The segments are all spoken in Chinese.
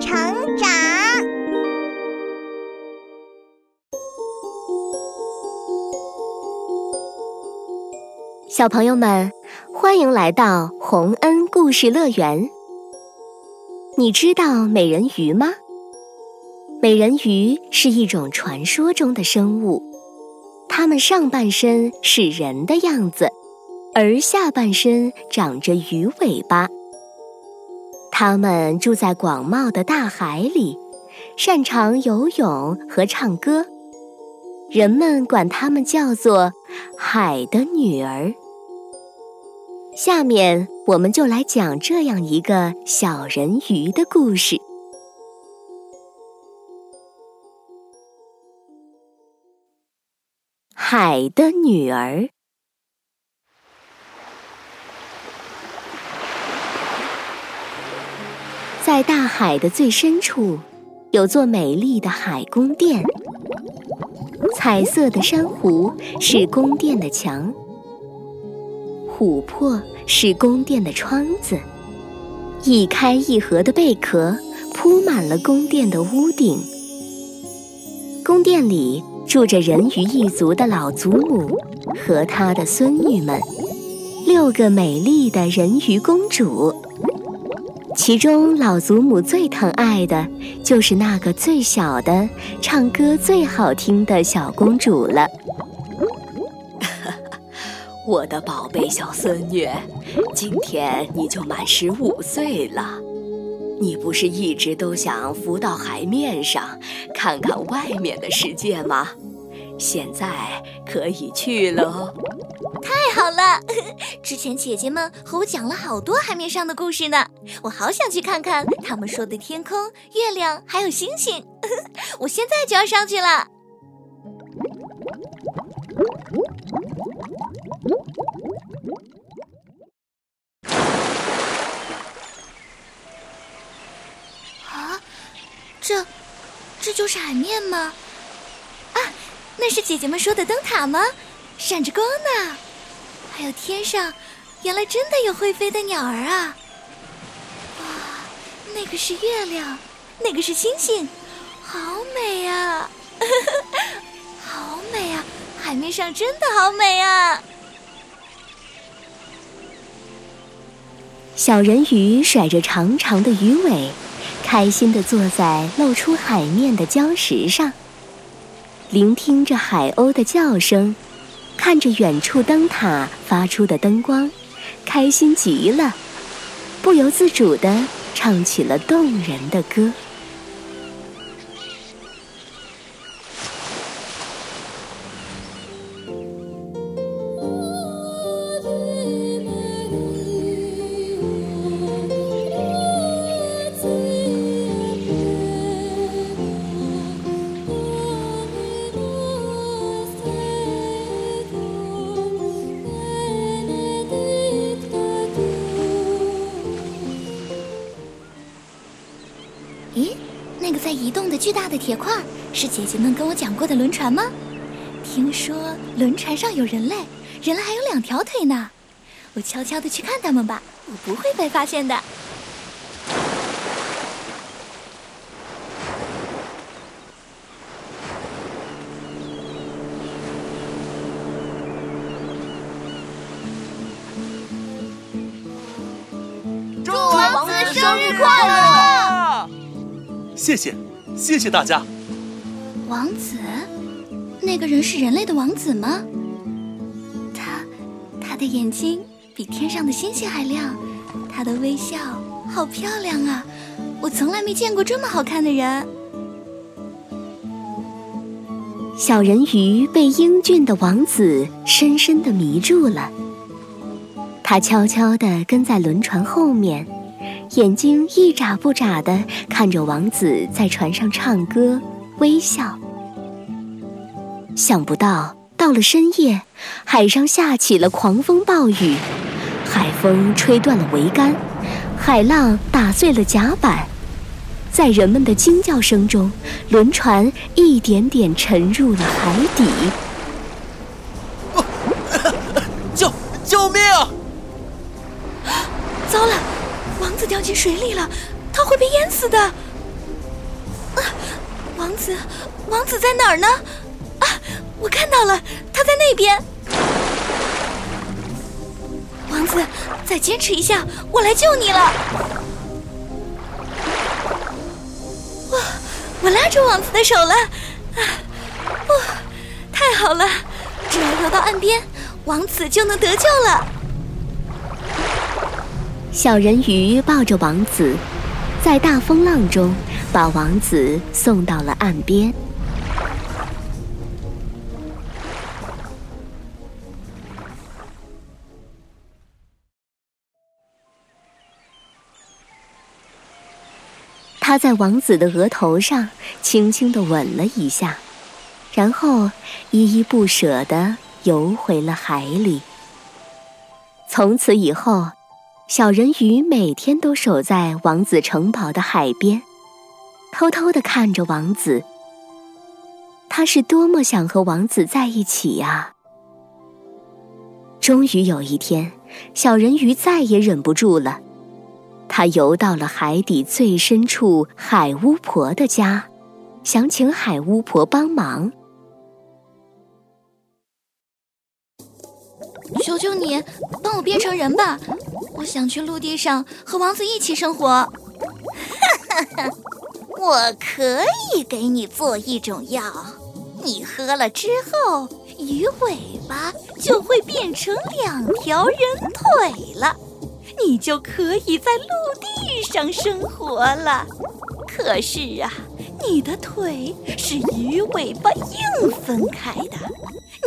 成长。小朋友们，欢迎来到洪恩故事乐园。你知道美人鱼吗？美人鱼是一种传说中的生物，它们上半身是人的样子，而下半身长着鱼尾巴。他们住在广袤的大海里，擅长游泳和唱歌，人们管他们叫做“海的女儿”。下面我们就来讲这样一个小人鱼的故事：海的女儿。在大海的最深处，有座美丽的海宫殿，彩色的珊瑚是宫殿的墙。琥珀是宫殿的窗子，一开一合的贝壳铺满了宫殿的屋顶。宫殿里住着人鱼一族的老祖母和她的孙女们，六个美丽的人鱼公主。其中，老祖母最疼爱的就是那个最小的、唱歌最好听的小公主了。我的宝贝小孙女，今天你就满十五岁了。你不是一直都想浮到海面上，看看外面的世界吗？现在可以去喽！太好了！之前姐姐们和我讲了好多海面上的故事呢，我好想去看看他们说的天空、月亮还有星星。我现在就要上去了。啊，这，这就是海面吗？啊，那是姐姐们说的灯塔吗？闪着光呢。还有天上，原来真的有会飞的鸟儿啊！哇，那个是月亮，那个是星星，好美啊！好美啊！海面上真的好美啊！小人鱼甩着长长的鱼尾，开心地坐在露出海面的礁石上，聆听着海鸥的叫声，看着远处灯塔发出的灯光，开心极了，不由自主地唱起了动人的歌。咦那个在移动的巨大的铁块，是姐姐们跟我讲过的轮船吗？听说轮船上有人类，人类还有两条腿呢。我悄悄的去看他们吧，我不会被发现的。谢谢，谢谢大家。王子，那个人是人类的王子吗？他，他的眼睛比天上的星星还亮，他的微笑好漂亮啊！我从来没见过这么好看的人。小人鱼被英俊的王子深深的迷住了，他悄悄地跟在轮船后面。眼睛一眨不眨地看着王子在船上唱歌、微笑。想不到到了深夜，海上下起了狂风暴雨，海风吹断了桅杆，海浪打碎了甲板，在人们的惊叫声中，轮船一点点沉入了海底。救救命！糟了！掉进水里了，他会被淹死的！啊王子，王子在哪儿呢？啊，我看到了，他在那边。王子，再坚持一下，我来救你了。哇，我拉住王子的手了。啊，哇，太好了，只要游到岸边，王子就能得救了。小人鱼抱着王子，在大风浪中把王子送到了岸边。他在王子的额头上轻轻的吻了一下，然后依依不舍地游回了海里。从此以后，小人鱼每天都守在王子城堡的海边，偷偷地看着王子。他是多么想和王子在一起呀！终于有一天，小人鱼再也忍不住了。他游到了海底最深处海巫婆的家，想请海巫婆帮忙。求求你，帮我变成人吧！我想去陆地上和王子一起生活。哈哈哈！我可以给你做一种药，你喝了之后，鱼尾巴就会变成两条人腿了。你就可以在陆地上生活了。可是啊，你的腿是鱼尾巴硬分开的，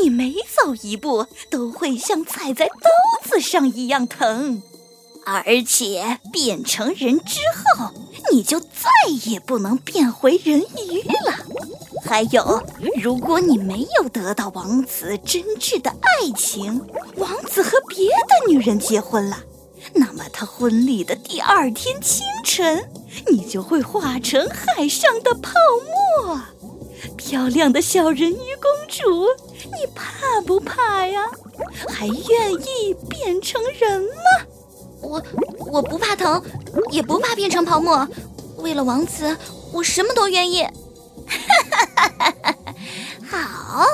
你每走一步都会像踩在刀子上一样疼。而且变成人之后，你就再也不能变回人鱼了。还有，如果你没有得到王子真挚的爱情，王子和别的女人结婚了。那么，他婚礼的第二天清晨，你就会化成海上的泡沫。漂亮的小人鱼公主，你怕不怕呀？还愿意变成人吗？我我不怕疼，也不怕变成泡沫。为了王子，我什么都愿意。哈哈哈哈哈！好，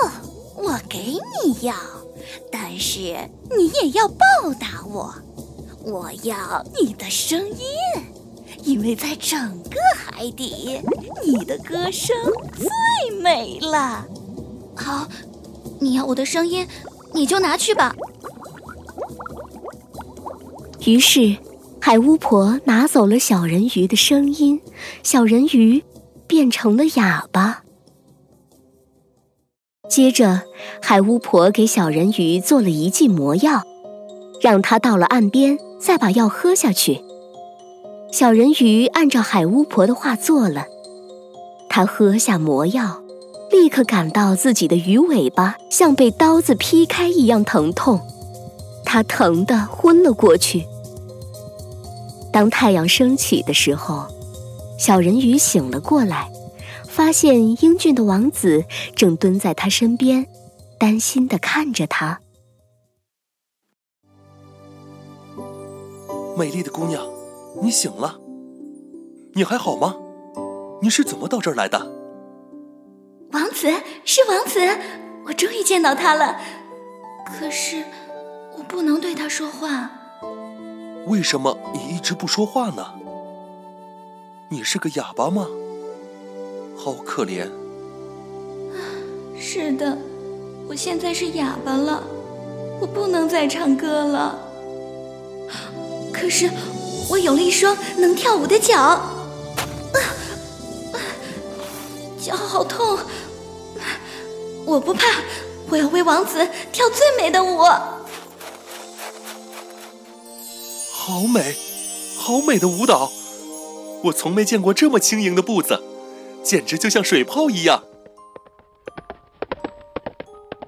我给你药，但是你也要报答我。我要你的声音，因为在整个海底，你的歌声最美了。好，你要我的声音，你就拿去吧。于是，海巫婆拿走了小人鱼的声音，小人鱼变成了哑巴。接着，海巫婆给小人鱼做了一剂魔药，让他到了岸边。再把药喝下去。小人鱼按照海巫婆的话做了，他喝下魔药，立刻感到自己的鱼尾巴像被刀子劈开一样疼痛，他疼得昏了过去。当太阳升起的时候，小人鱼醒了过来，发现英俊的王子正蹲在他身边，担心地看着他。美丽的姑娘，你醒了，你还好吗？你是怎么到这儿来的？王子是王子，我终于见到他了。可是我不能对他说话。为什么你一直不说话呢？你是个哑巴吗？好可怜。是的，我现在是哑巴了，我不能再唱歌了。可是，我有了一双能跳舞的脚，啊，脚好痛！我不怕，我要为王子跳最美的舞。好美，好美的舞蹈！我从没见过这么轻盈的步子，简直就像水泡一样。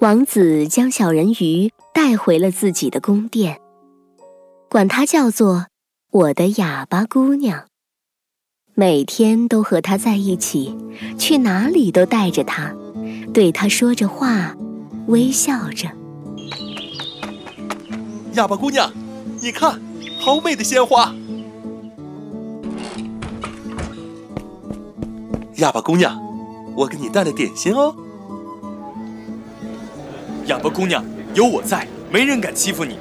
王子将小人鱼带回了自己的宫殿。管它叫做我的哑巴姑娘，每天都和她在一起，去哪里都带着她，对她说着话，微笑着。哑巴姑娘，你看，好美的鲜花！哑巴姑娘，我给你带了点心哦。哑巴姑娘，有我在，没人敢欺负你。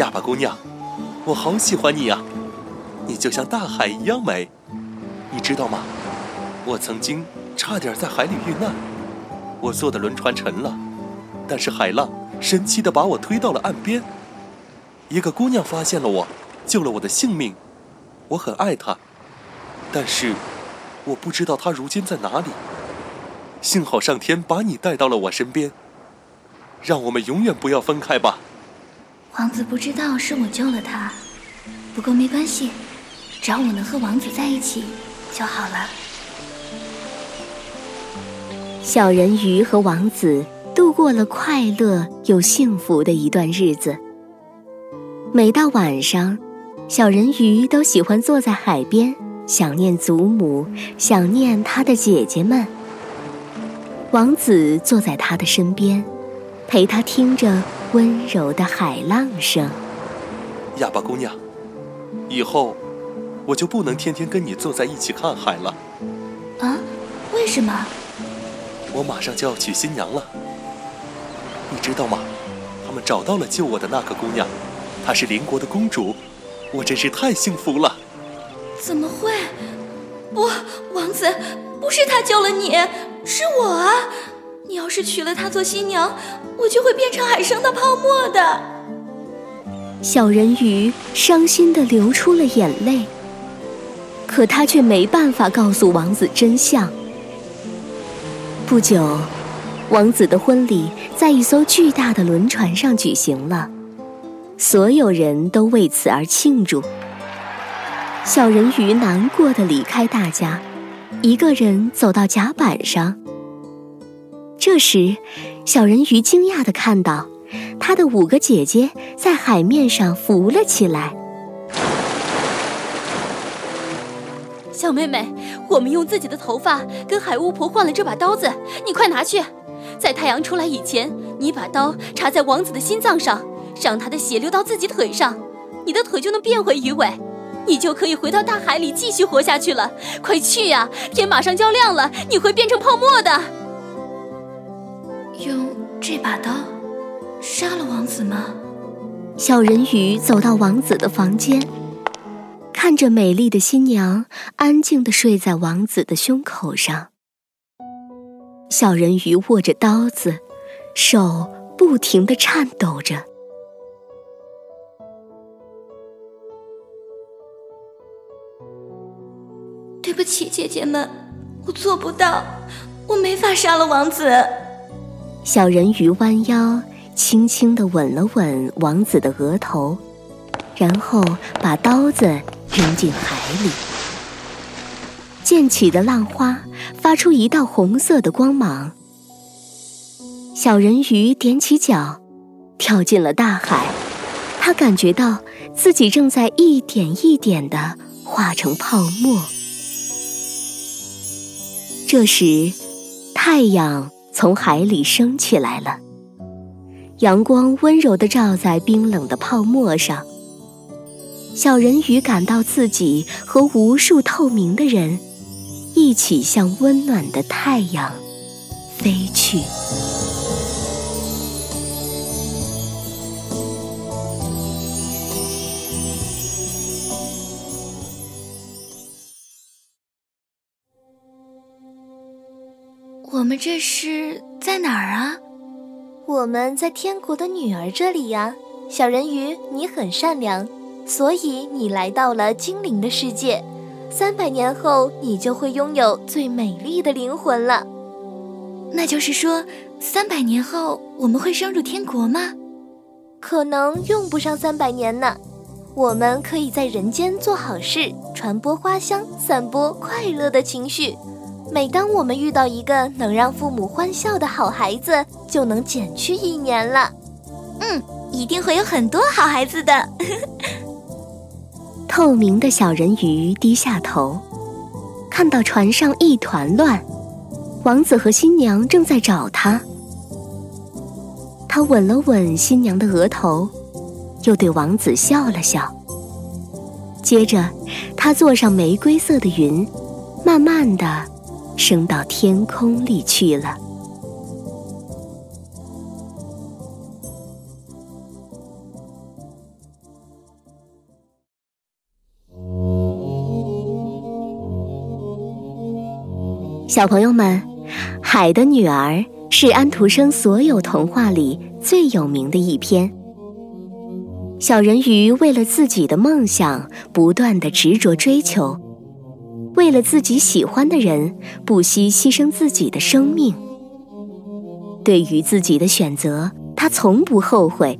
哑巴姑娘，我好喜欢你呀，你就像大海一样美，你知道吗？我曾经差点在海里遇难，我坐的轮船沉了，但是海浪神奇的把我推到了岸边。一个姑娘发现了我，救了我的性命，我很爱她，但是我不知道她如今在哪里。幸好上天把你带到了我身边，让我们永远不要分开吧。王子不知道是我救了他，不过没关系，只要我能和王子在一起就好了。小人鱼和王子度过了快乐又幸福的一段日子。每到晚上，小人鱼都喜欢坐在海边，想念祖母，想念他的姐姐们。王子坐在他的身边，陪他听着温柔的海浪声。哑巴姑娘，以后我就不能天天跟你坐在一起看海了。啊？为什么？我马上就要娶新娘了，你知道吗？他们找到了救我的那个姑娘，她是邻国的公主，我真是太幸福了。怎么会？不，王子，不是他救了你。是我啊！你要是娶了她做新娘，我就会变成海上的泡沫的。小人鱼伤心的流出了眼泪，可他却没办法告诉王子真相。不久，王子的婚礼在一艘巨大的轮船上举行了，所有人都为此而庆祝。小人鱼难过的离开大家。一个人走到甲板上，这时，小人鱼惊讶的看到，他的五个姐姐在海面上浮了起来。小妹妹，我们用自己的头发跟海巫婆换了这把刀子，你快拿去，在太阳出来以前，你把刀插在王子的心脏上，让他的血流到自己腿上，你的腿就能变回鱼尾。你就可以回到大海里继续活下去了。快去呀，天马上就要亮了，你会变成泡沫的。用这把刀杀了王子吗？小人鱼走到王子的房间，看着美丽的新娘安静的睡在王子的胸口上。小人鱼握着刀子，手不停的颤抖着。对不起，姐姐们，我做不到，我没法杀了王子。小人鱼弯腰，轻轻地吻了吻王子的额头，然后把刀子扔进海里。溅起的浪花发出一道红色的光芒。小人鱼踮起脚，跳进了大海。他感觉到自己正在一点一点地化成泡沫。这时，太阳从海里升起来了，阳光温柔地照在冰冷的泡沫上。小人鱼感到自己和无数透明的人一起向温暖的太阳飞去。我们这是在哪儿啊？我们在天国的女儿这里呀。小人鱼，你很善良，所以你来到了精灵的世界。三百年后，你就会拥有最美丽的灵魂了。那就是说，三百年后我们会升入天国吗？可能用不上三百年呢。我们可以在人间做好事，传播花香，散播快乐的情绪。每当我们遇到一个能让父母欢笑的好孩子，就能减去一年了。嗯，一定会有很多好孩子的。透明的小人鱼低下头，看到船上一团乱，王子和新娘正在找他。他吻了吻新娘的额头，又对王子笑了笑。接着，他坐上玫瑰色的云，慢慢的升到天空里去了。小朋友们，《海的女儿》是安徒生所有童话里最有名的一篇。小人鱼为了自己的梦想，不断的执着追求；为了自己喜欢的人，不惜牺牲自己的生命。对于自己的选择，他从不后悔。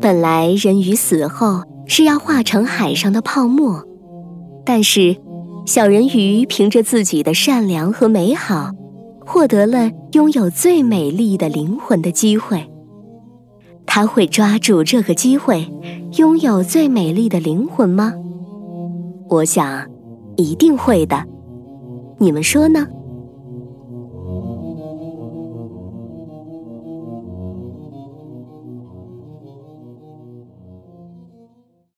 本来人鱼死后是要化成海上的泡沫，但是。小人鱼凭着自己的善良和美好，获得了拥有最美丽的灵魂的机会。他会抓住这个机会，拥有最美丽的灵魂吗？我想，一定会的。你们说呢？